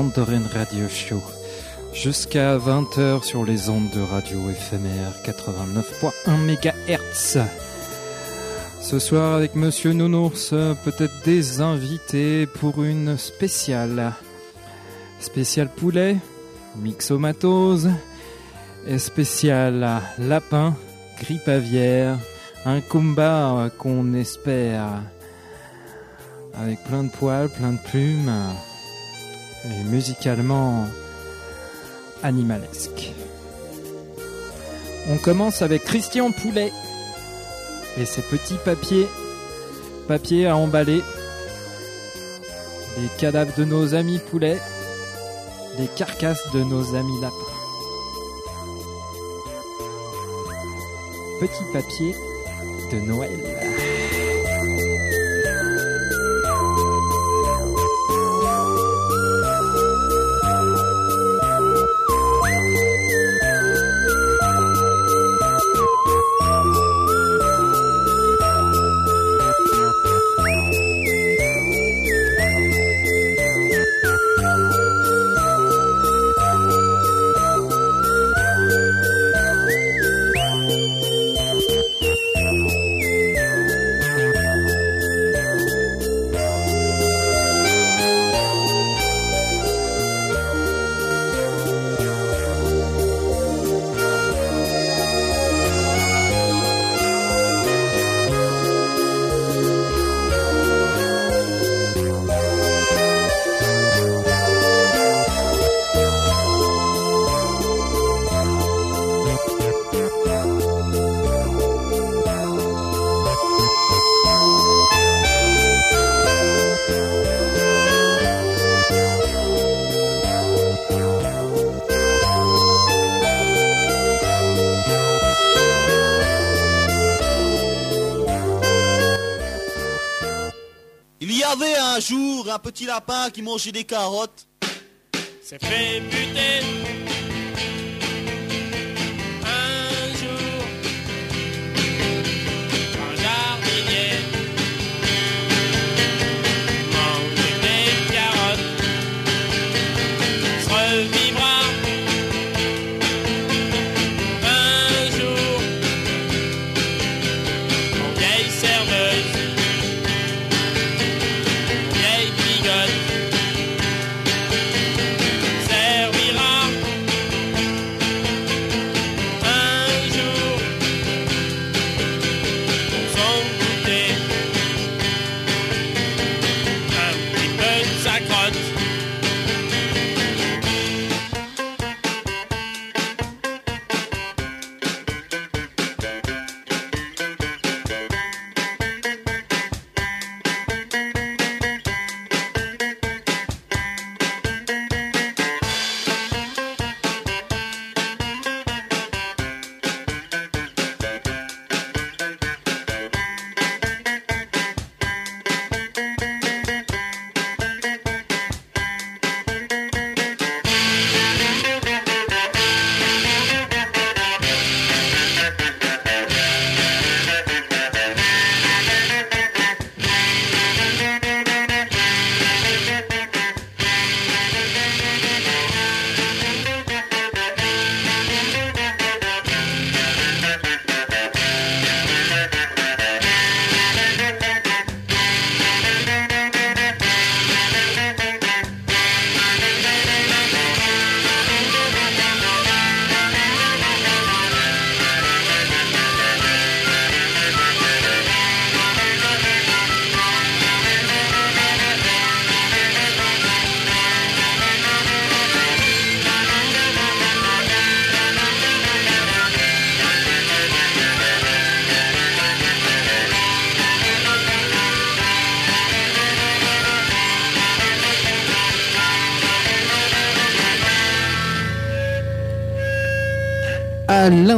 Vanderen Radio Show. Jusqu'à 20h sur les ondes de radio éphémère 89.1 MHz. Ce soir avec Monsieur Nounours, peut-être des invités pour une spéciale. Spéciale poulet, mixomatose, et spécial lapin, grippe aviaire, un combat qu'on espère avec plein de poils, plein de plumes et musicalement animalesque. On commence avec Christian Poulet et ses petits papiers, papiers à emballer, les cadavres de nos amis poulets, les carcasses de nos amis lapins. Petit papier de Noël. Petit lapin qui mangeait des carottes. C'est fait buter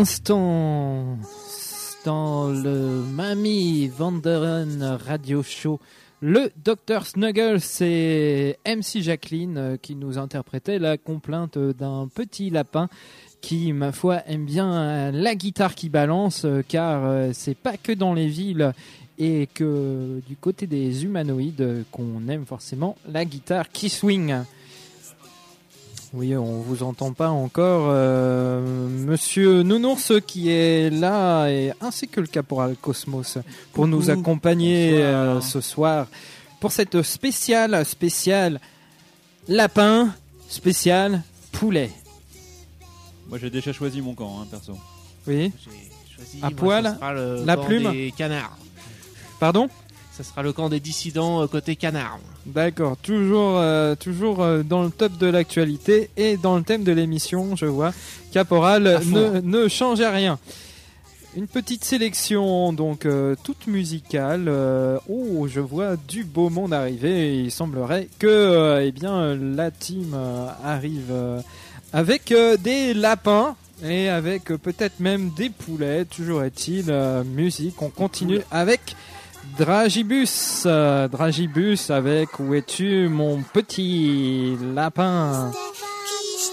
l'instant dans le Mamie Vanderen Radio Show. Le Dr Snuggles et MC Jacqueline euh, qui nous interprétaient la complainte d'un petit lapin qui, ma foi, aime bien la guitare qui balance euh, car euh, c'est pas que dans les villes et que du côté des humanoïdes qu'on aime forcément la guitare qui swing. Oui, on vous entend pas encore. Euh, Monsieur Nounours qui est là, et, ainsi que le caporal Cosmos, pour nous accompagner euh, ce soir pour cette spéciale, spéciale lapin, spéciale poulet. Moi j'ai déjà choisi mon camp, hein, perso. Oui. Choisi, À moi, poil, la plume. des canards. Pardon? Ça sera le camp des dissidents euh, côté canard. D'accord, toujours, euh, toujours euh, dans le top de l'actualité et dans le thème de l'émission, je vois. Caporal ne, ne change rien. Une petite sélection, donc euh, toute musicale. Euh, oh, je vois du beau monde arriver. Il semblerait que, euh, eh bien, la team arrive avec des lapins et avec peut-être même des poulets. Toujours est-il, musique. On continue avec Dragibus, euh, Dragibus avec Où es-tu mon petit lapin?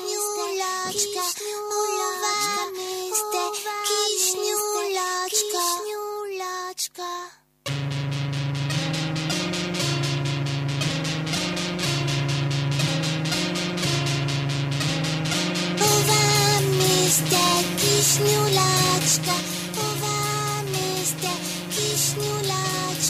Kiśniulaczka, myste, kiśniulaczka, kiśniulaczka.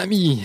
mamie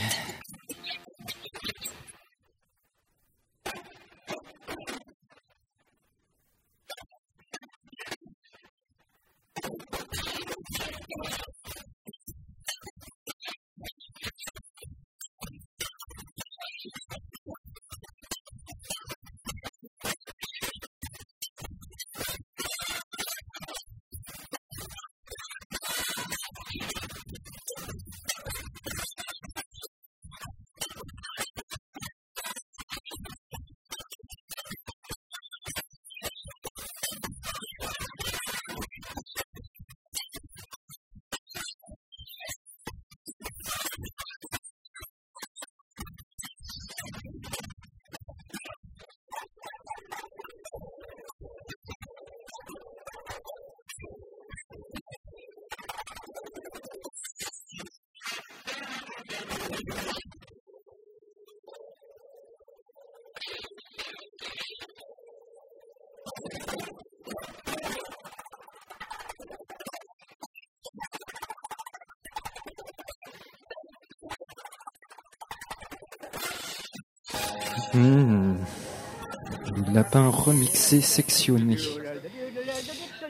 Le lapin remixé, sectionné.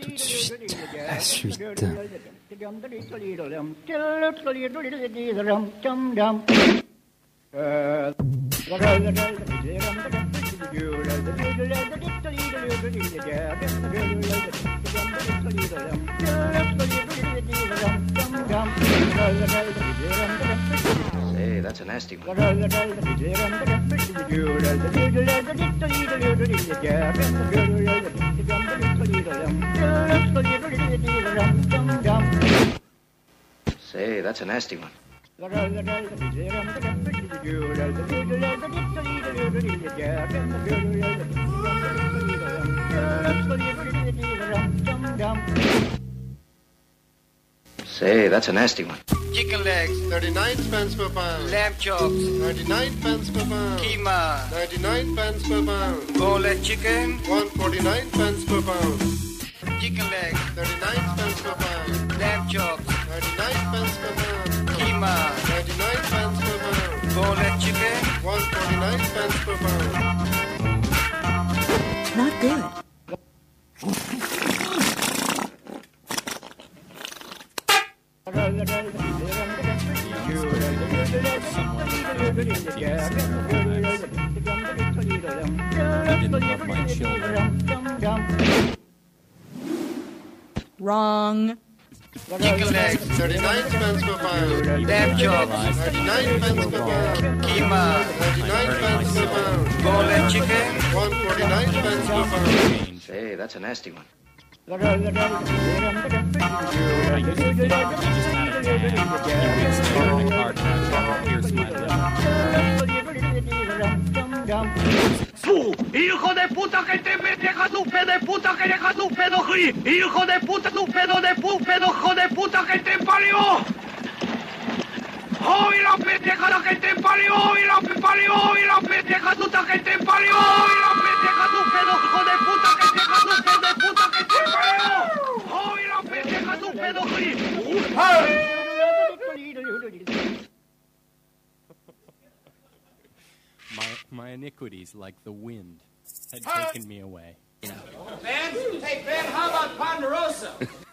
Tout de suite, la suite. Hey, that's a nasty one. Say, that's a nasty one. Say, that's a nasty one. Chicken legs, 39 pence per pound. lamb chops, 99 pence per pound. keema, 99 pence per pound. boneless chicken, 149 pence per pound. chicken legs, 39 pence per pound. lamb chops, boneless chicken, 149 pence per pound. Not good. I didn't love my children. Wrong. Chicken legs, 39 pence per pound. lamb chops, 99 pence per pound. keema, 99 pence per pound. boneless chicken, 149 pence per pound. Say, that's a nasty one. I used to think he just had a tag. He would my lip. ¡Hijo de puta que te deja tu pedo de puta que deja tu pedo! ¡Hijo de puta tu pedo de pu pedo, hijo de puta que te parió! ¡Oh, y la pendeja la que te parió! ¡Y la parió! ¡Y la pendeja tuta que te parió! ¡Y la pendeja tu pedo, hijo de puta que te deja tu pedo de puta que te parió! ¡Oh, y la pendeja tu pedo, Gri! My, my iniquities, like the wind, had taken me away. Ben? Hey, Ben, how about Ponderosa?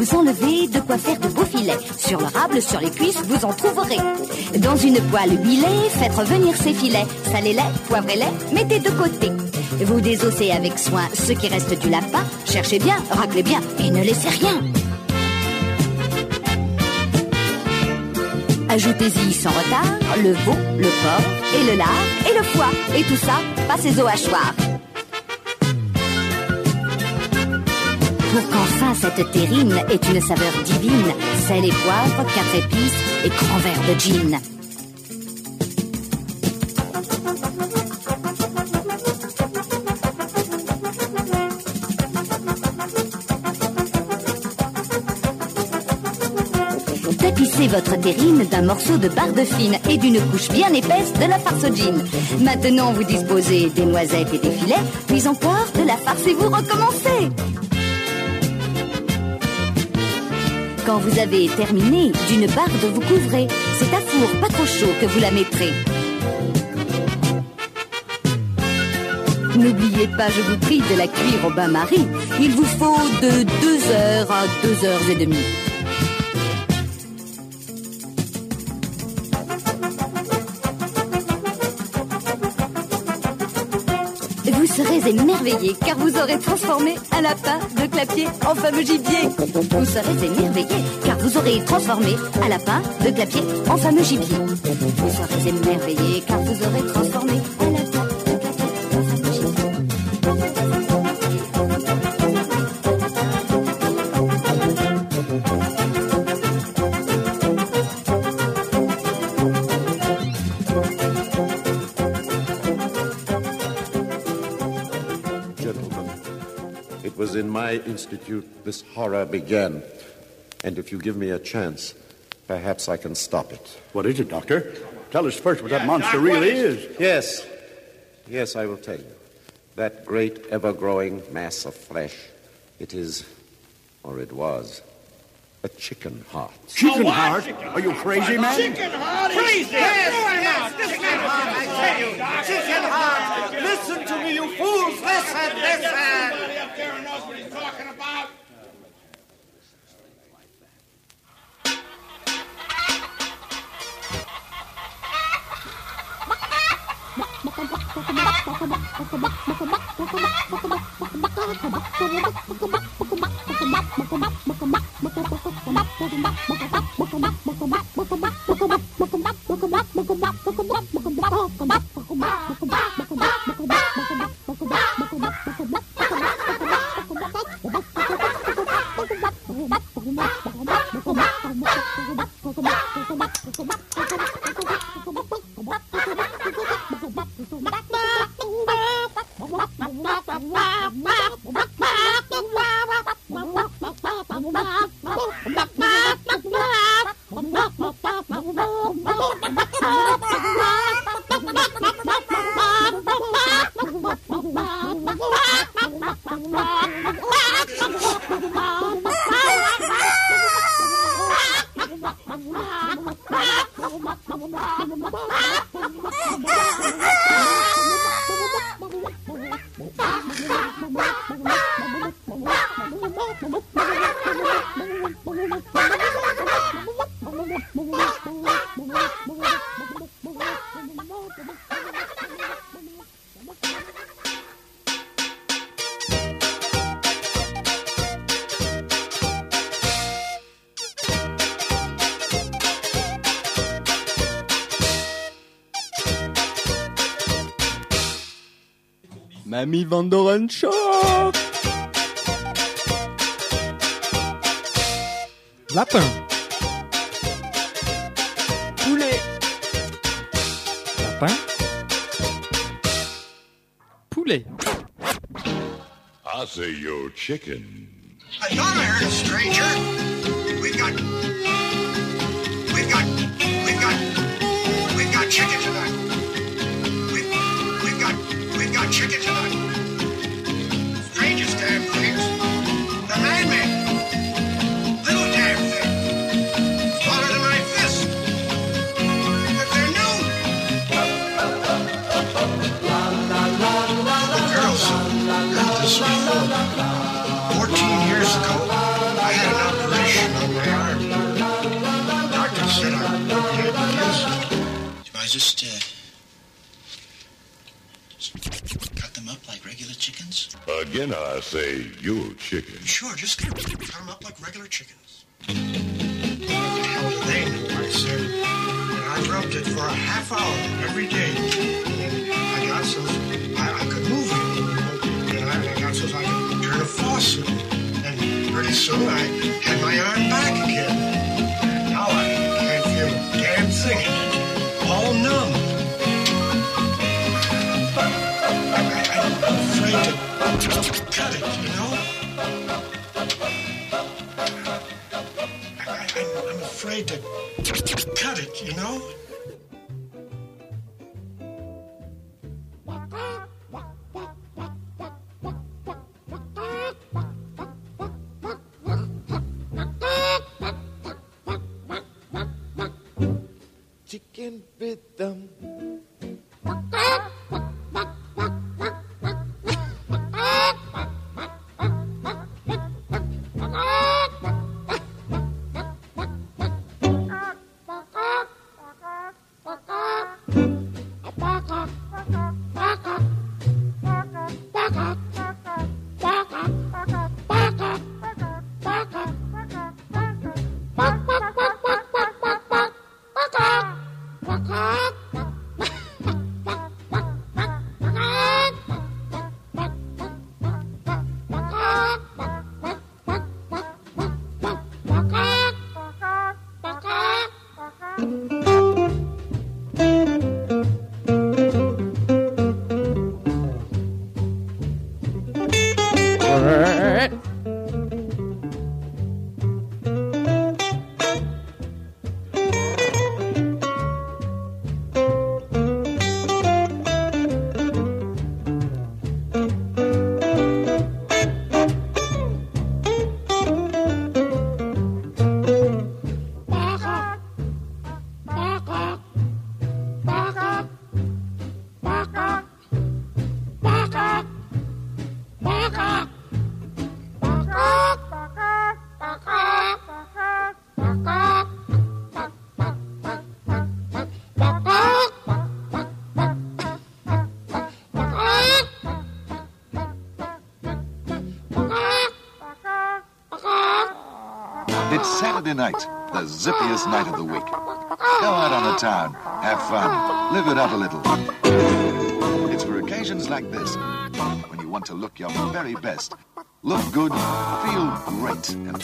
vous enlevez, de quoi faire de beaux filets. Sur le rable, sur les cuisses, vous en trouverez. Dans une poêle huilée, faites revenir ces filets. Salez-les, poivrez-les, mettez de côté. Vous désossez avec soin ce qui reste du lapin. Cherchez bien, raclez bien et ne laissez rien. Ajoutez-y sans retard le veau, le porc et le lard et le foie. Et tout ça, passez au hachoir. Pour qu'enfin cette terrine ait une saveur divine, sel et poivre, quatre épices et grand verre de gin. Tapissez votre terrine d'un morceau de barbe fine et d'une couche bien épaisse de la farce au gin. Maintenant, vous disposez des noisettes et des filets, puis encore de la farce et vous recommencez. Quand vous avez terminé, d'une barbe vous couvrez. C'est à four pas trop chaud que vous la mettrez. N'oubliez pas, je vous prie, de la cuire au bain-marie. Il vous faut de 2 heures à 2 heures et demie. Serez émerveillé car vous aurez transformé un lapin de clapier en fameux gibier. Vous serez émerveillé car vous aurez transformé un lapin de clapier en fameux gibier. Vous serez émerveillé car vous aurez transformé my institute this horror began. And if you give me a chance, perhaps I can stop it. What is it, Doctor? Tell us first what that monster really is. Yes. Yes, I will tell you. That great, ever growing mass of flesh, it is, or it was, a chicken heart. Chicken heart? Are you crazy, man? Chicken heart! Crazy! Yes, yes, chicken heart, I tell you! Chicken heart! Listen to me, you fools! Listen, listen! Somebody up there knows what he's talking about! Bye. Ha ha ha ha! Mamie Van Show Lapin. Poulet. Lapin. Poulet. I say yo chicken. I thought I heard a stranger. We got, say chicken. Sure, just cut them up like regular chickens. What the they know? I said. And I rubbed it for a half hour every day. I got so I, I could move it. And I, I got so I could turn a faucet. And pretty soon I had my arm back again. Now I can't feel a damn thing. All numb. I, I'm afraid to cut it, you know? To cut it, you know? The zippiest night of the week. Go out on the town, have fun, live it up a little. It's for occasions like this, when you want to look your very best, look good, feel great, and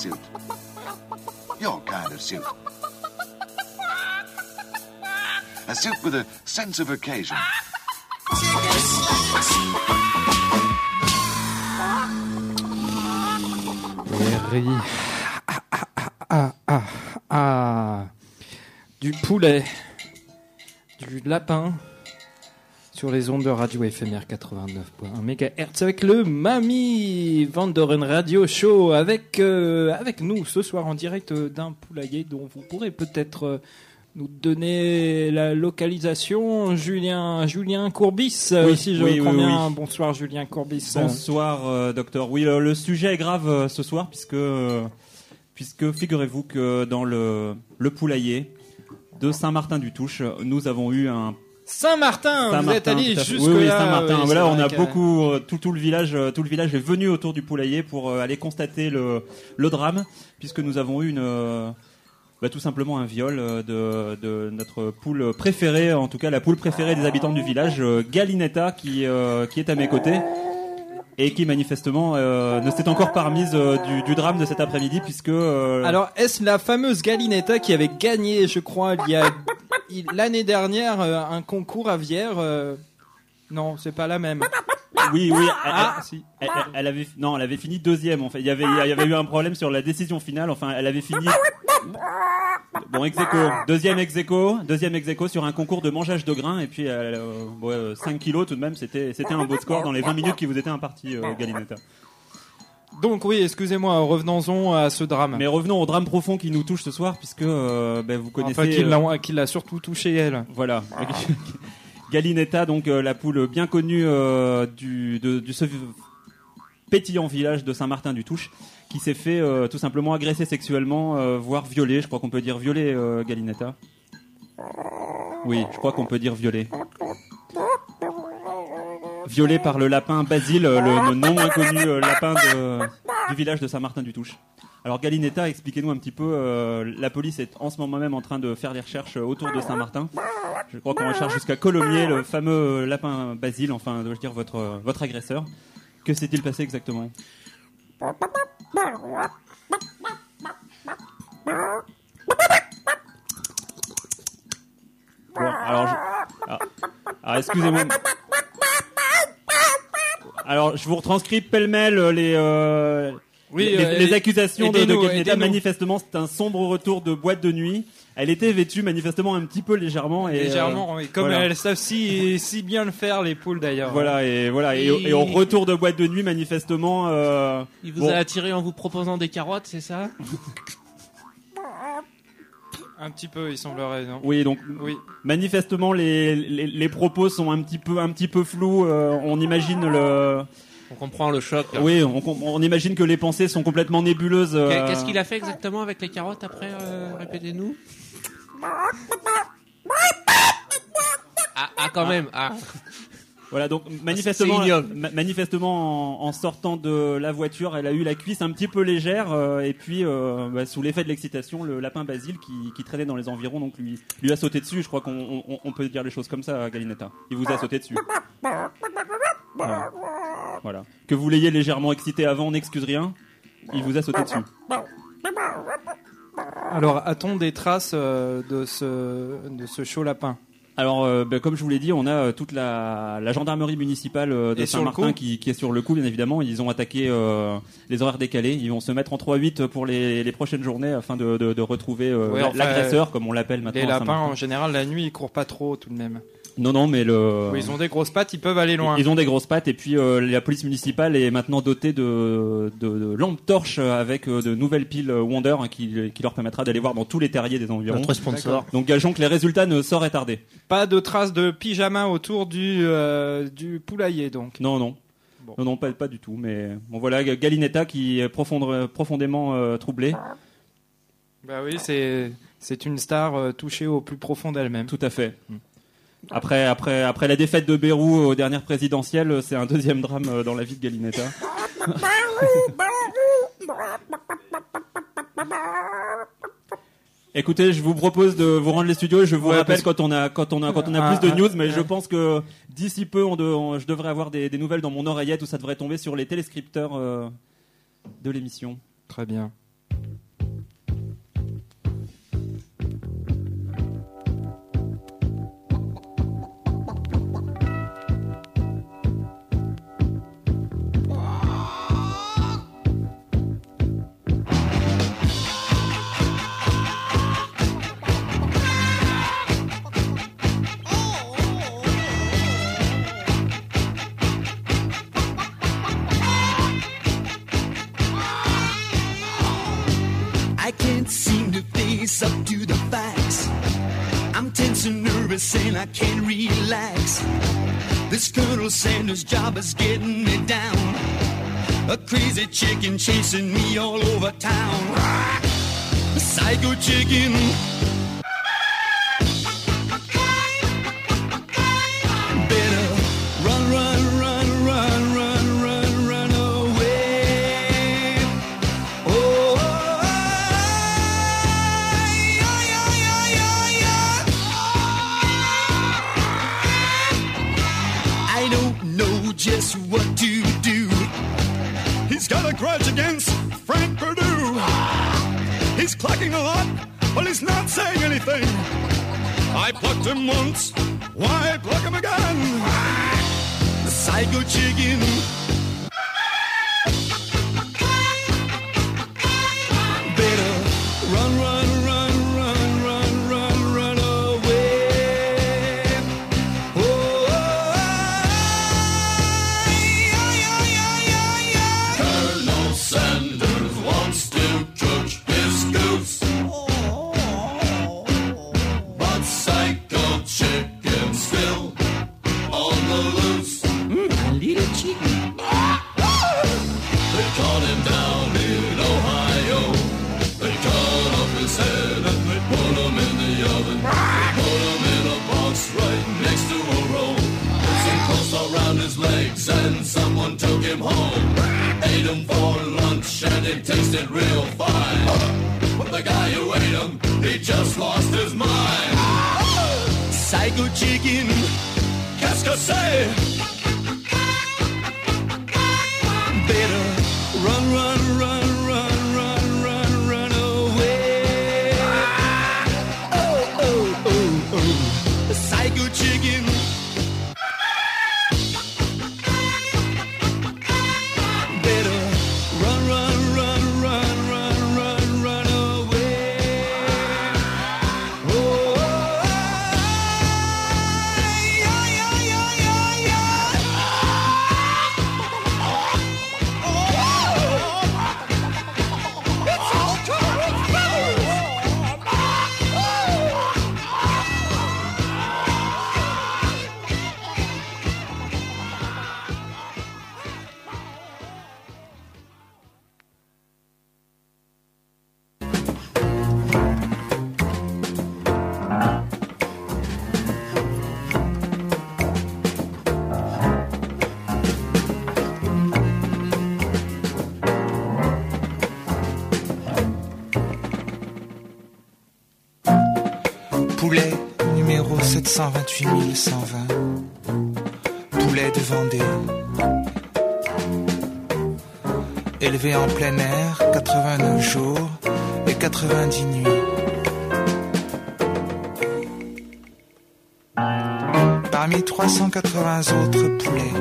suit. Your kind of suit. A suit with a sense of occasion. Ah, ah, ah, ah, ah, ah. Du poulet, du lapin sur les ondes de radio éphémère 89.1 MHz avec le Mamie Vandoren Radio Show avec, euh, avec nous ce soir en direct d'un poulailler dont vous pourrez peut-être euh, nous donner la localisation. Julien, Julien Courbis, euh, Oui, si je oui, oui, comprends bien. oui. Bonsoir Julien Courbis. Bonsoir, euh, docteur. Oui, le, sujet est grave ce soir puisque, puisque figurez-vous que dans le, le poulailler de Saint-Martin-du-Touche, nous avons eu un Saint-Martin, vous êtes allé jusque oui, oui. Saint-Martin. oui, voilà, on a beaucoup, euh, tout, tout le village, euh, tout le village est venu autour du poulailler pour euh, aller constater le, le drame, puisque nous avons eu une, euh, bah, tout simplement un viol euh, de, de notre poule préférée, en tout cas la poule préférée des habitants du village, euh, Galinetta, qui, euh, qui est à mes côtés. Et qui manifestement euh, ne s'est encore pas remise euh, du, du drame de cet après-midi puisque euh, Alors, est-ce la fameuse Galinetta qui avait gagné, je crois, il y a l'année dernière, euh, un concours à Vière euh, Non, c'est pas la même. Oui, oui. Elle, Ah, elle- si. elle- avait, non, elle avait fini deuxième. En fait, il y avait, il y avait eu un problème sur la décision finale. Enfin, elle avait fini. Bon, ex aequo. Deuxième ex aequo. Deuxième ex aequo sur un concours de mangeage de grains. Et puis, euh, euh, ouais, euh, 5 kilos tout de même. C'était, c'était un beau score dans les 20 minutes qui vous étaient imparties, euh, Galinetta. Donc oui, excusez-moi, revenons-en à ce drame. Mais revenons au drame profond qui nous touche ce soir, puisque euh, ben, vous connaissez. Enfin, qui euh, l'a qui l'a surtout touché elle. Voilà. Galinetta, donc euh, la poule bien connue euh, du, de, de ce pétillant village de Saint-Martin-du-Touche, qui s'est fait tout simplement agresser sexuellement, voire violer. Je crois qu'on peut dire violer Galinetta. Oui, je crois qu'on peut dire violer. Violé par le lapin Basile, euh, le, non inconnu euh, lapin du village de Saint-Martin-du-Touche. Alors Galinetta, expliquez-nous un petit peu. euh, la police est en ce moment même en train de faire des recherches autour de Saint-Martin. Je crois qu'on recherche jusqu'à Colomiers, le fameux lapin Basile, enfin, dois-je dire, votre, votre agresseur. Que s'est-il passé exactement? Alors, je- alors, alors, excusez-moi. Alors, je vous retranscris pêle-mêle euh, les, euh, Oui, les, euh, les accusations de, de aidez-nous. manifestement, c'est un sombre retour de boîte de nuit. Elle était vêtue manifestement un petit peu légèrement. Et, Légèrement, euh, oui. Comme voilà. elles savent si, si bien le faire, les poules d'ailleurs. Voilà et voilà et, Et- et au retour de boîte de nuit manifestement. euh, Il vous bon, a attiré en vous proposant des carottes, c'est ça? Un petit peu, il semblerait, non Oui, donc Oui. manifestement les, les, les propos sont un petit peu un petit peu flous. euh, on imagine le. On comprend le choc. là. Oui, on, on imagine que les pensées sont complètement nébuleuses. euh, Qu'est- Qu'est-ce qu'il a fait exactement avec les carottes après euh, Répétez-nous. Ah, ah, quand même. Ah. Voilà, donc manifestement, ma- manifestement en, en sortant de la voiture, elle a eu la cuisse un petit peu légère euh, et puis euh, bah, sous l'effet de l'excitation, le lapin Basile qui, qui traînait dans les environs, donc lui lui a sauté dessus. Je crois qu'on on, on peut dire les choses comme ça, Galinetta. Il vous a sauté dessus. Voilà. Voilà. Que vous l'ayez légèrement excité avant, on n'excuse rien. Il vous a sauté dessus. Alors, a-t-on des traces euh, de ce, de ce chaud lapin? Alors, euh, ben, comme je vous l'ai dit, on a euh, toute la, la gendarmerie municipale euh, de Saint-Martin qui, qui est sur le coup, bien évidemment. Ils ont attaqué les horaires décalés. Ils vont se mettre en 3-8 pour les, les prochaines journées afin de, de, de retrouver Ouais, la- enfin, l'agresseur, comme on l'appelle maintenant. Les lapins, en général, la nuit, ils courent pas trop tout de même. Non, non, mais le. Ils ont des grosses pattes, ils peuvent aller loin. Ils ont des grosses pattes et puis euh, la police municipale est maintenant dotée de, de, de lampes torches avec euh, de nouvelles piles euh, Wonder hein, qui, qui leur permettra d'aller voir dans tous les terriers des environs. Notre sponsor. Donc gageons que les résultats ne sauraient tarder. Pas de traces de pyjama autour du, euh, du poulailler, donc. Non, non. Non, non, pas, pas du tout. Mais bon, voilà, Galinetta qui est profond- profondément euh, troublée. Bah oui, c'est une star euh, touchée au plus profond d'elle-même. Tout à fait. Après, après, après la défaite de Bérou aux dernières présidentielles, c'est un deuxième drame euh, dans la vie de Galinetta. Écoutez, je vous propose de vous rendre les studios et je vous Ouais, rappelle quand on a quand on a quand on a Ah, plus de ah, news, mais ah. je pense que d'ici peu, on, de- on- je devrais avoir des, des nouvelles dans mon oreillette où ça devrait tomber sur les téléscripteurs euh, de l'émission. Très bien. Job is getting me down. A crazy chicken chasing me all over town. A psycho chicken. He's clacking a lot, but he's not saying anything. I plucked him once, why pluck him again? The psycho chicken. Poulet numéro 728 120. Poulet de Vendée. Élevé en plein air 89 jours et 90 nuits. Parmi 380 autres poulets.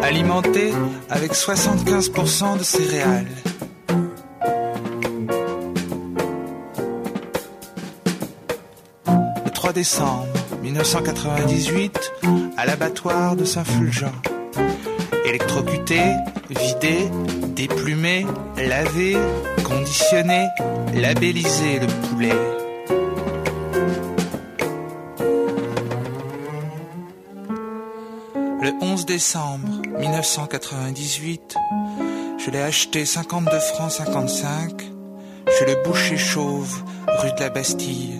Alimenté avec 75% de céréales. Décembre 1998, à l'abattoir de Saint-Fulgent. Électrocuté, vidé, déplumé, lavé, conditionné, labellisé le poulet. Le 11 décembre 1998, je l'ai acheté 52 francs 55 chez le boucher chauve rue de la Bastille.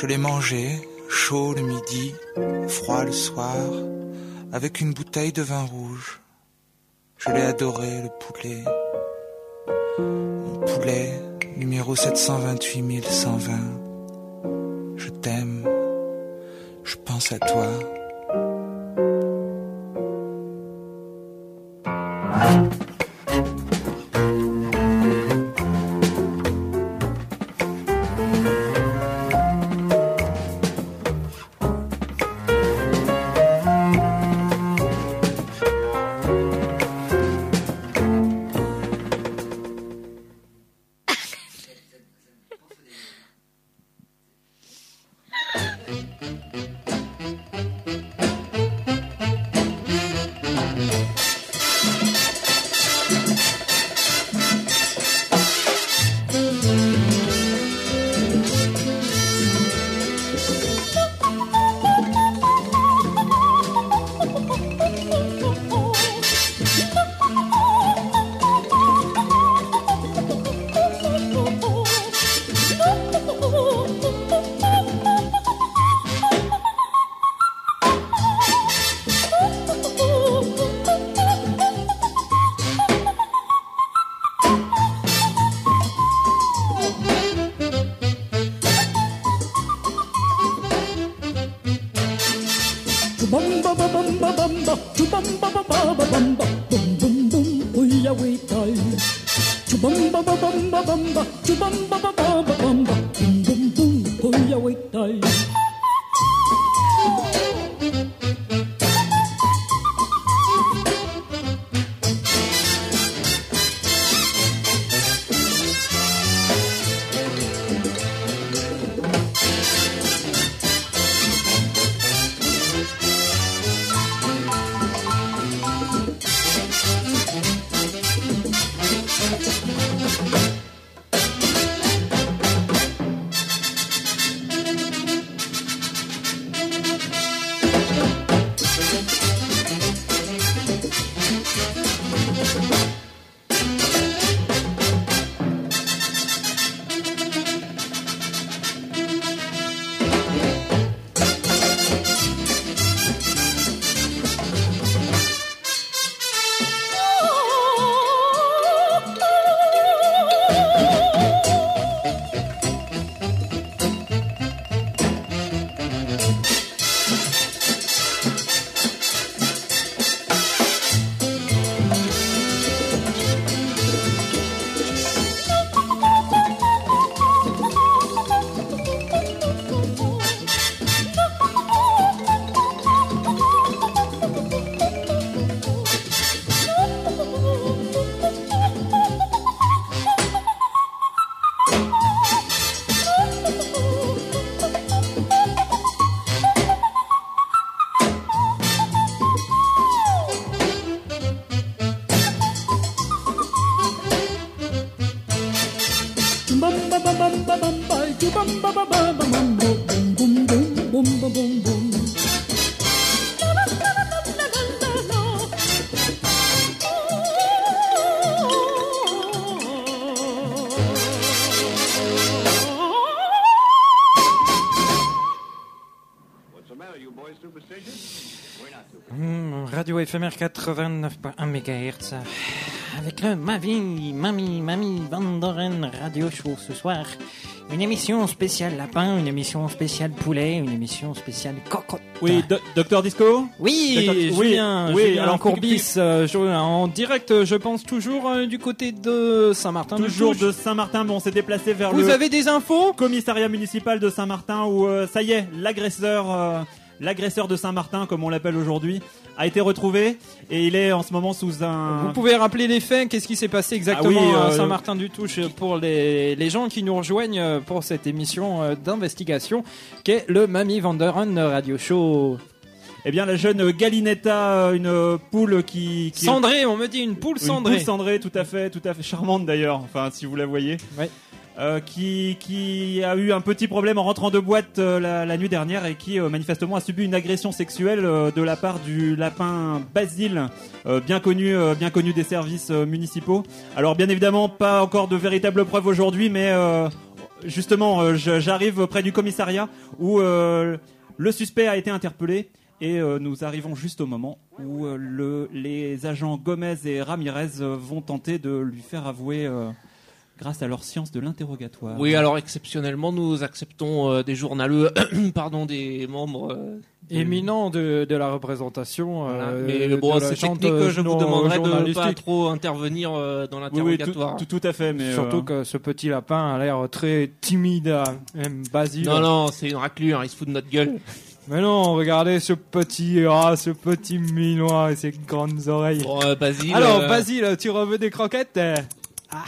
Je l'ai mangé, chaud le midi, froid le soir, avec une bouteille de vin rouge. Je l'ai adoré, le poulet. Mon poulet, numéro 728 120. Je t'aime, je pense à toi. Éphémère 89.1 MHz. avec le Mavi, Mami, Mami Vandoren Radio Show ce soir. Une émission spéciale lapin, une émission spéciale poulet, une émission spéciale cocotte. Oui, Do- Docteur Disco Oui, Docteur- Julien, oui, Julien alors Courbis, euh, en direct, je pense toujours euh, du côté de Saint-Martin. Toujours de Saint-Martin, bon, on s'est déplacé vers Vous le avez des infos? commissariat municipal de Saint-Martin où euh, ça y est, l'agresseur, l'agresseur de Saint-Martin, comme on l'appelle aujourd'hui, a été retrouvé et il est en ce moment sous un. Vous pouvez rappeler les faits Qu'est-ce qui s'est passé exactement Ah oui, à euh, Saint-Martin-du-Touche pour les, les gens qui nous rejoignent pour cette émission euh, d'investigation qu'est le Mamie Vanderen Radio Show Eh bien, la jeune Galinetta, euh, une poule qui, qui Cendrée, on me dit une poule Une cendrée. poule cendrée, tout à fait, tout à fait charmante d'ailleurs. Enfin, si vous la voyez. Euh, qui, a eu un petit problème en rentrant de boîte euh, la, nuit dernière et qui euh, manifestement a subi une agression sexuelle de la part du lapin Basile, bien connu, bien connu des services municipaux. Alors bien évidemment pas encore de véritables preuves aujourd'hui, mais justement j'arrive près du commissariat où le suspect a été interpellé. Et nous arrivons juste au moment où le, les agents Gomez et Ramirez vont tenter de lui faire avouer, grâce à leur science de l'interrogatoire. Oui, alors exceptionnellement, nous acceptons euh, des journaleux, pardon, des membres. euh, Éminent de, de la représentation. voilà. euh, Mais bon, c'est technique, je vous demanderai de ne pas trop intervenir euh, dans Oui, oui, tout, l'interrogatoire. tout- tout à fait, mais Surtout euh, que ce petit lapin a l'air très timide, euh, même Basile. Non, non, c'est une raclure, il se fout de notre gueule. Mais non, regardez ce petit, ah, ce petit minois et ses grandes oreilles. Bon, euh, Basile, Alors, euh, Basile, tu reveux des croquettes euh ah, ah,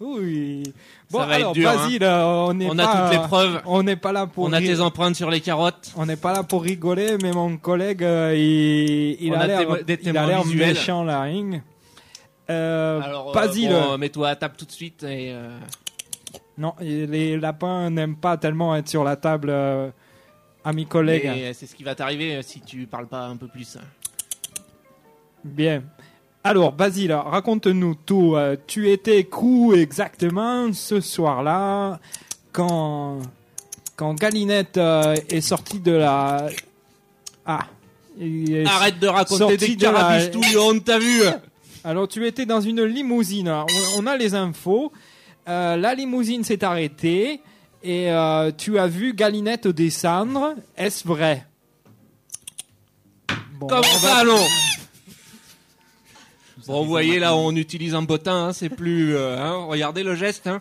Oui. Bon, Ça va alors, dur, hein. Euh, on n'est On pas, a toutes les preuves. On n'est pas là pour. On a tes empreintes sur les carottes. On n'est pas là pour rigoler, mais mon collègue, euh, il, il a a l'air, méchant, la ring. Euh, Alors, euh, Basile. bon, mets-toi à table tout de suite et. euh, Non, les lapins n'aiment pas tellement être sur la table, euh, amis collègues. c'est ce qui va t'arriver si tu parles pas un peu plus. Bien. Alors, Basile, raconte-nous tout. Euh, tu étais où exactement ce soir-là quand, quand Galinette euh, est sortie de la. Ah. Arrête de raconter des de la- on t'a vu. Alors, tu étais dans une limousine. On, on a les infos. Euh, la limousine s'est arrêtée et tu as vu Galinette descendre. Est-ce vrai? Bon, Comme va- ça, non Bon, vous voyez, là, on utilise un bottin, hein, c'est plus... euh, hein, regardez le geste, hein.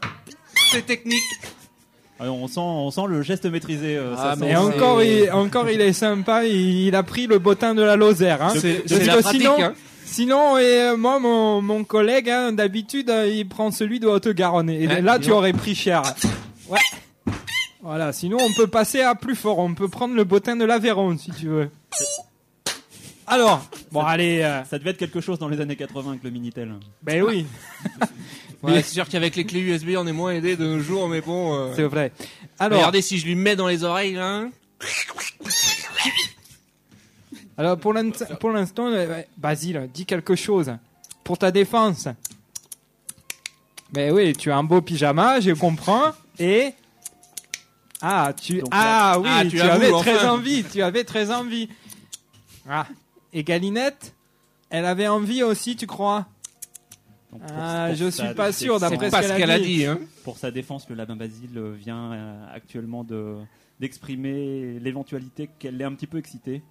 C'est technique. ah, on, sent, on sent le geste maîtrisé. euh, Ah, ça mais sent- Et encore, il, encore, il est sympa. Il, il a pris le bottin de la Lozère. Hein. C'est- la que pratique, sinon, hein. sinon, et euh, moi, mon, mon collègue, hein, d'habitude, euh, il prend celui de Haute-Garonne. Et Hein, là, tu aurais pris cher. Ouais. Voilà. Sinon, on peut passer à plus fort. On peut prendre le bottin de l'Aveyron, si tu veux. Alors, bon, allez. euh, Ça devait être quelque chose dans les années 80 avec le Minitel. ben oui, Ouais, c'est sûr qu'avec les clés USB, on est moins aidé de nos jours, mais bon... euh, c'est vrai. Alors, Regardez, si je lui mets dans les oreilles, là... hein. alors pour l'in- pour l'instant, euh, ouais, Basile, dis quelque chose pour ta défense. Ben oui, tu as un beau pyjama, je comprends. Et ah, tu Donc ah là- oui, Ah, tu, tu avais très enfin. envie, tu avais très envie. Ah, et Galinette, elle avait envie aussi, tu crois? Donc, pour- Ah, pour je suis pas sûr d'après ce qu'elle a dit. hein. Pour sa défense, le lapin Basile euh, vient euh, actuellement de d'exprimer l'éventualité qu'elle est un petit peu excitée.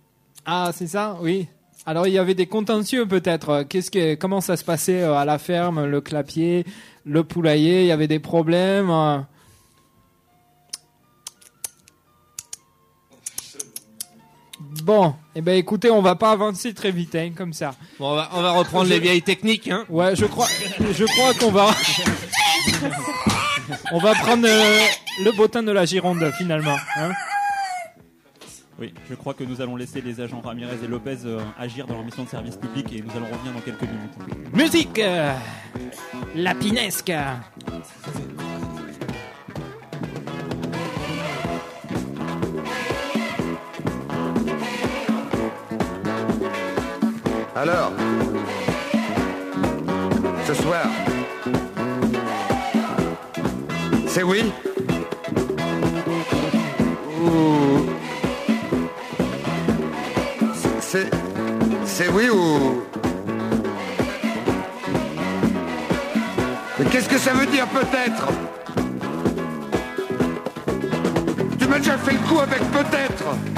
Ah, c'est ça, oui. Alors il y avait des contentieux peut-être. Qu'est-ce que comment ça se passait euh, à la ferme, le clapier, le poulailler, il y avait des problèmes. Bon, eh ben écoutez, on va pas avancer très vite hein, comme ça. Bon, on va, on va reprendre les vieilles techniques, hein. Ouais, je crois je crois qu'on va on va prendre euh, le bottin de la Gironde finalement, hein. Oui, je crois que nous allons laisser les agents Ramirez et Lopez euh, agir dans leur mission de service public et nous allons revenir dans quelques minutes. Musique euh, lapinesque. Alors Ce soir C'est oui? Ou... C'est... C'est oui ou... Mais qu'est-ce que ça veut dire peut-être? Tu m'as déjà fait le coup avec peut-être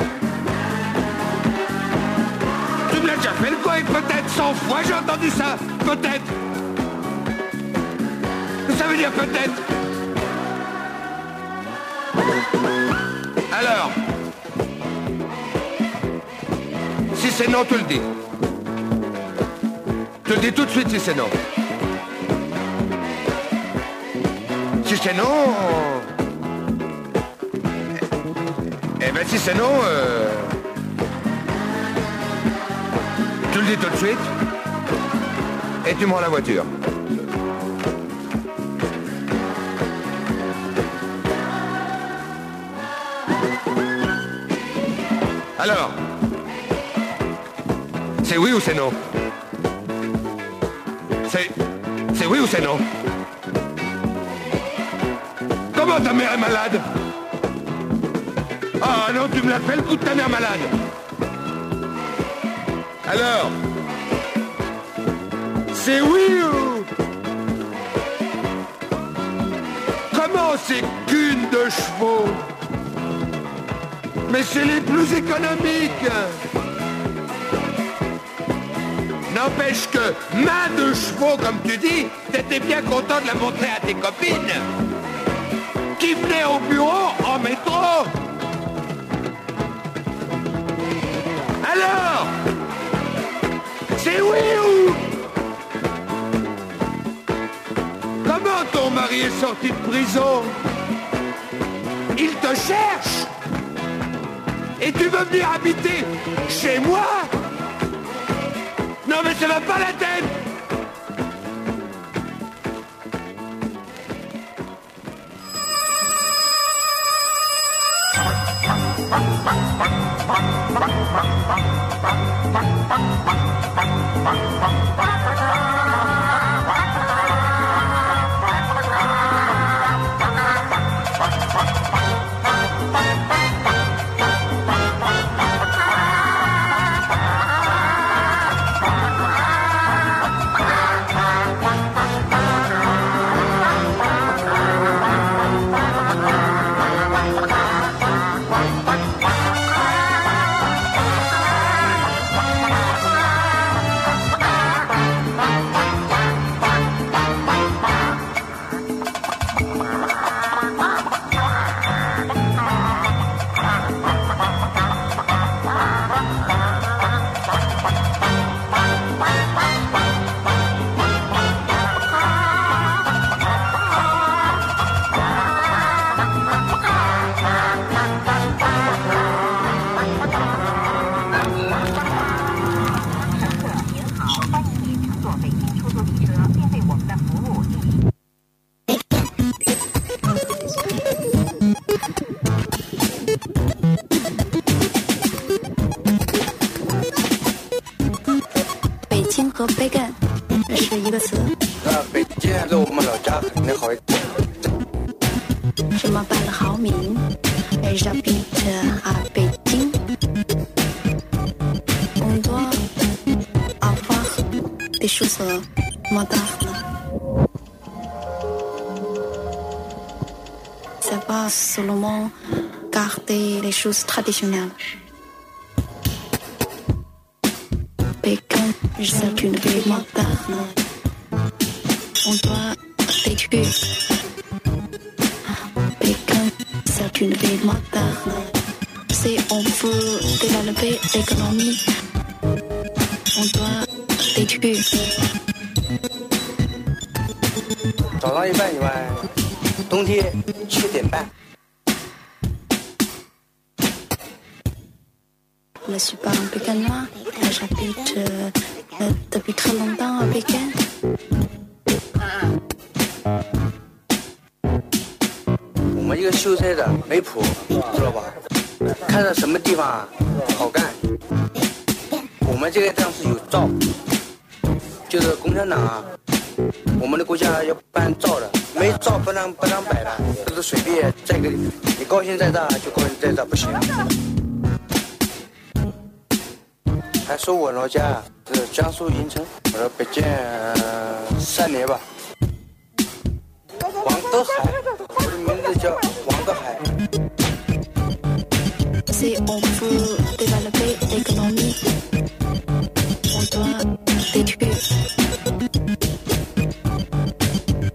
déjà fait le coup avec peut-être 100 fois, j'ai entendu ça. Peut-être. Ça veut dire peut-être. Alors. Si c'est non, tu le dis. Tu le dis tout de suite si c'est non. Si c'est non... Eh ben si c'est non... euh, Tu le dis tout de suite. Et tu me rends la voiture. Alors C'est oui ou c'est non? C'est... C'est oui ou c'est non? Comment ta mère est malade? Ah non, tu me le coup de ta mère malade Alors C'est oui ou... Comment c'est qu'une de chevaux? Mais c'est les plus économiques N'empêche que main de chevaux, comme tu dis, t'étais bien content de la montrer à tes copines qui venaient au bureau en métro. Alors C'est oui ou Comment ton mari est sorti de prison Il te cherche Et tu veux venir habiter chez moi? Non mais ça va pas la tête bang bang choses traditionnelles. Pékin, c'est une ville moderne. 没谱，知道吧？看到什么地方啊好干，我们这个地方是有照，就是共产党啊，我们的国家要办照的，没照不让不让摆的，这是随便在一个，你高兴在这就高兴在这不行。还说我老家是江苏盐城，我说北京、三年吧。王德海，我的名字叫。Si on veut développer l'économie, on doit détruire.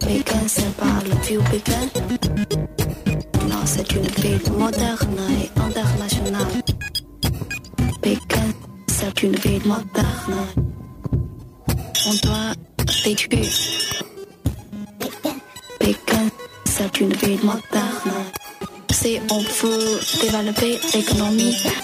Pékin, c'est pas le vieux Pékin. Non, c'est une ville moderne et internationale. Pékin, c'est une ville moderne. Développer l'économie, on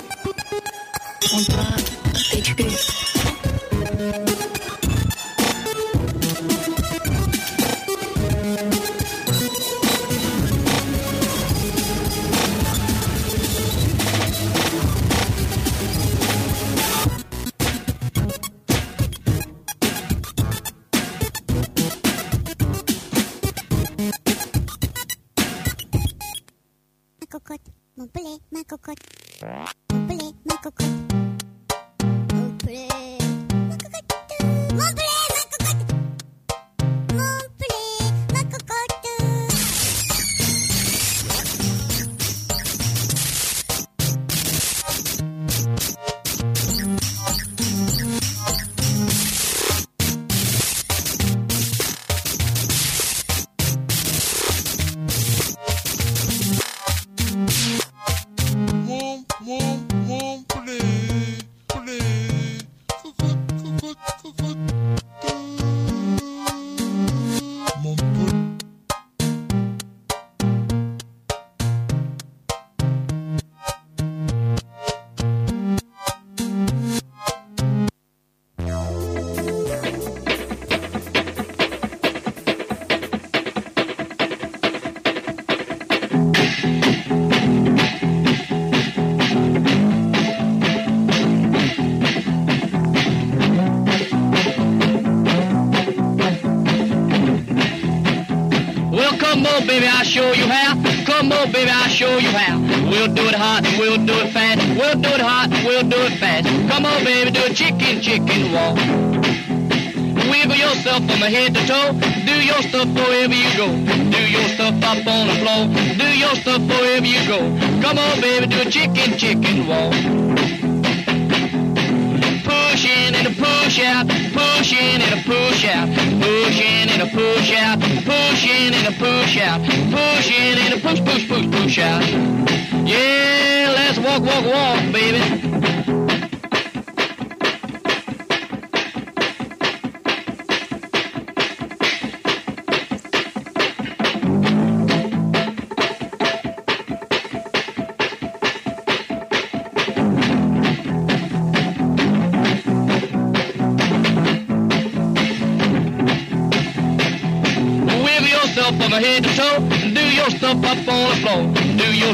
We'll do it hot we'll do it fast. We'll do it hot we'll do it fast. Come on, baby, do a chicken, chicken walk. Wiggle yourself from the head to toe. Do your stuff wherever you go. Do your stuff up on the floor. Do your stuff wherever you go. Come on, baby, do a chicken, chicken walk. Push in and a push out, push in and a push out, push in and a push out, push in and a push out, push in and a push, push, push, push out. Yeah, let's walk, walk, walk, baby.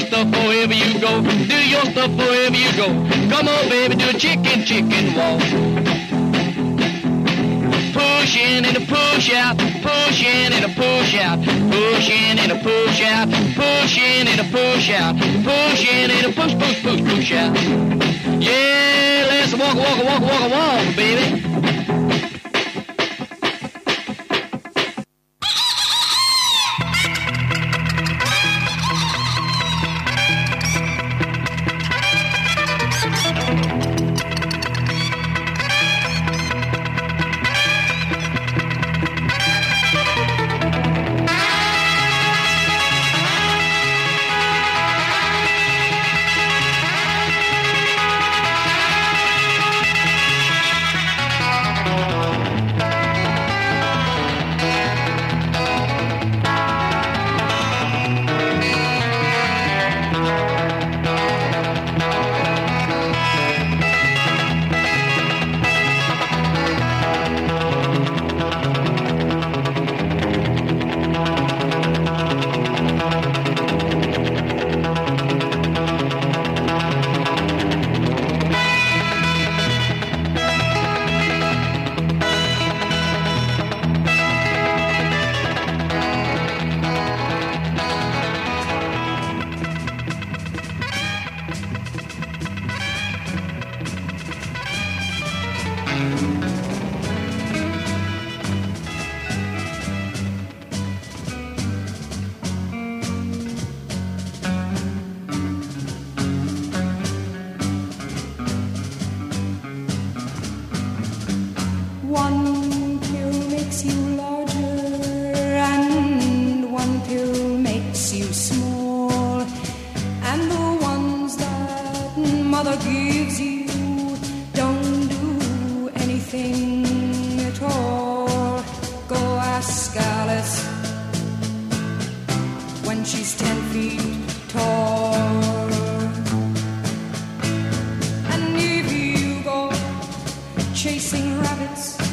Stuff wherever you go. Do your stuff wherever you go. Come on, baby, do a chicken, chicken walk. Push in and a push out. Push in and a push out. Push in and a push out. Push in and a push out. Push in and a push, push, push, push out. Yeah, let's walk, walk, walk, walk, walk, baby. Chasing rabbits,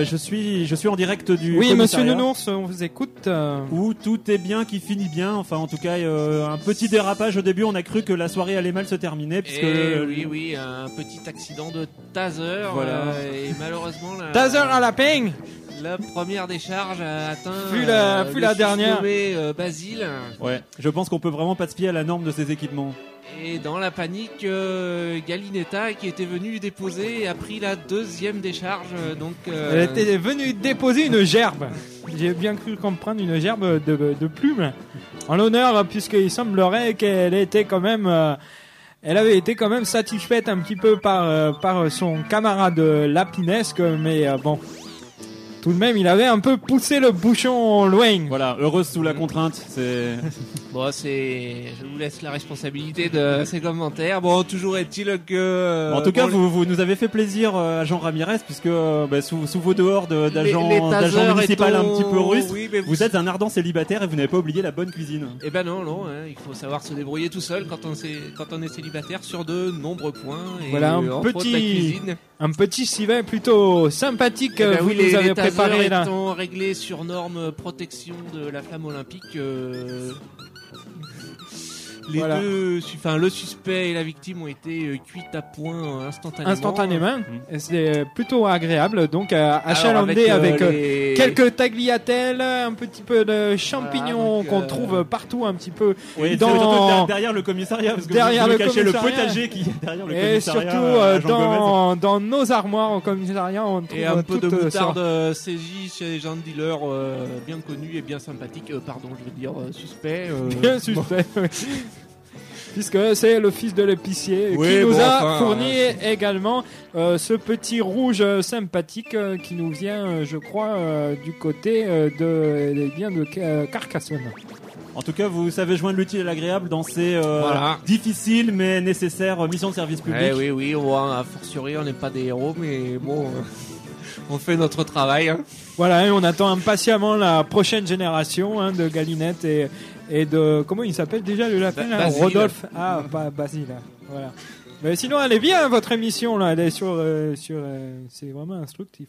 bah, je suis, je suis en direct du. Oui, monsieur. Nounours, on vous écoute. euh, Où tout est bien, qui finit bien. Enfin, en tout cas, euh, un petit dérapage au début. On a cru que la soirée allait mal se terminer, puisque Et oui, oui, un petit accident de taser. Voilà. euh, et malheureusement, la, Taser à la peigne la première décharge a atteint Fut la- euh, fut le la dernière. euh, Basile. Ouais, je pense qu'on peut vraiment pas se fier à la norme de ces équipements. Et dans la panique, euh, Galinetta, qui était venu déposer, a pris la deuxième décharge. Donc, euh, Elle était venue déposer une gerbe. J'ai bien cru comprendre une gerbe de, de plumes. En l'honneur, puisqu'il semblerait qu'elle était quand même. euh, elle avait été quand même satisfaite un petit peu par, euh, par son camarade lapinesque, mais euh, bon. Tout de même, il avait un peu poussé le bouchon loin. Voilà, heureuse sous la contrainte. C'est. Bon, c'est. Je vous laisse la responsabilité de ces commentaires. Bon, toujours est-il que. en tout cas, bon, vous, vous nous avez fait plaisir, euh, agent Ramirez, puisque euh, bah, sous, sous vos dehors de- d'agents tasers d'agents municipaux un étant- petit peu russes, Oui, vous- vous êtes un ardent célibataire et vous n'avez pas oublié la bonne cuisine. Eh ben non, non, hein, il faut savoir se débrouiller tout seul quand on, sait- quand on est célibataire sur de nombreux points. Et Voilà un euh, entre autres, la petit, cuisine. Un petit civet plutôt sympathique Eh que ben vous oui, nous les, avez les préparé là. étant réglés sur norme protection de la flamme olympique, euh, les Voilà. deux, enfin le suspect et la victime ont été euh, cuits à point euh, instantanément. instantanément. Et C'est plutôt agréable. Donc euh, Alors, achalandé avec, avec, euh, euh, les- quelques tagliatelles, un petit peu de champignons qu'on euh, trouve partout un petit peu Oui, dans surtout derrière- le commissariat, parce que derrière vous, vous le cachez le commissariat. potager qui est derrière le et commissariat. surtout euh, euh, agent Gomez. dans, dans nos armoires au commissariat on trouve Et un peu de toutes, euh, moutarde sortes- euh, saisie chez les gens de dealers euh, bien connus et bien sympathiques. Euh, pardon, je veux dire euh, suspect. euh, bien suspect. Puisque c'est le fils de l'épicier Oui, qui nous bon, a enfin, fourni également euh, ce petit rouge euh, sympathique euh, qui nous vient, euh, je crois, euh, du côté euh, de, eh bien de Ca- Carcassonne. En tout cas, vous savez joindre l'utile à l'agréable dans ces euh, Voilà. difficiles mais nécessaires missions de service public. Eh oui, oui, on, a fortiori, on n'est pas des héros, mais bon, on fait notre travail. hein. Voilà, et on attend impatiemment la prochaine génération hein, de Galinette et, et de. Comment il s'appelle déjà le lapin Ba- là Basile. Rodolphe. Ah, pas Basile. Voilà. Mais sinon, elle est bien votre émission là. Elle est sur. euh, sur euh, c'est vraiment instructif.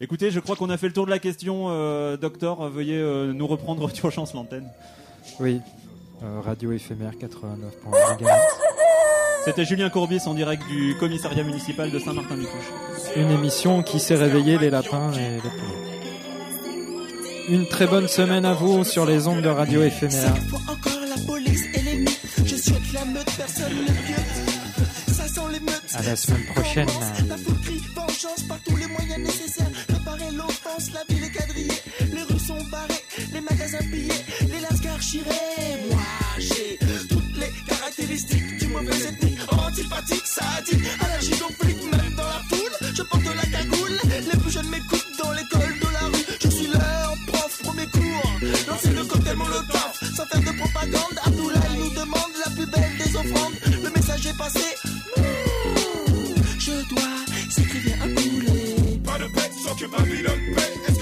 Écoutez, je crois qu'on a fait le tour de la question. Euh, docteur, veuillez euh, nous reprendre d'urgence l'antenne. Oui. Euh, radio éphémère 89.1 C'était Julien Courbis en direct du commissariat municipal de Saint-Martin-du-Couche. Une émission qui s'est réveillée les lapins et les poulets. Une très bonne semaine à vous sur les ondes de radio éphémère. À la semaine prochaine. La foule crie vengeance par tous les moyens nécessaires. Réparer l'offense, la ville est quadrillée. Les rues sont barrées, les magasins pillés, les lascars chirés. Moi, j'ai toutes les caractéristiques du mauvais ethnique. Antipathique, sadique, allergique au flic, même propagande. Abdoulaye nous demande la plus belle des offrandes. Le message est passé. Mmh. Je dois s'écrire un poulet. Pas de paix, sans que Babylone paie.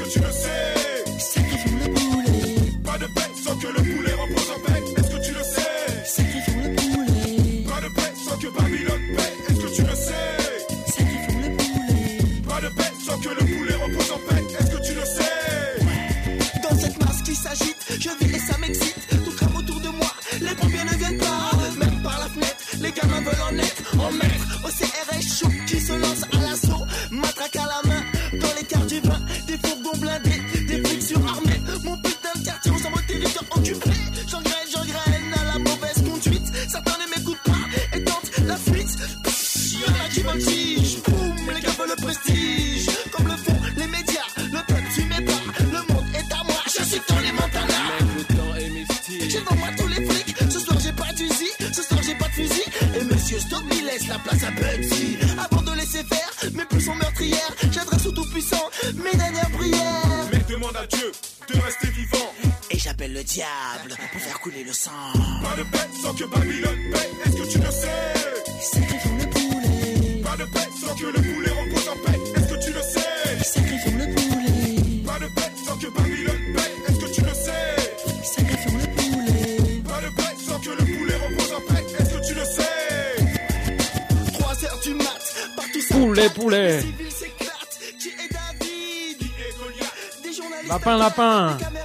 Lapin, lapin.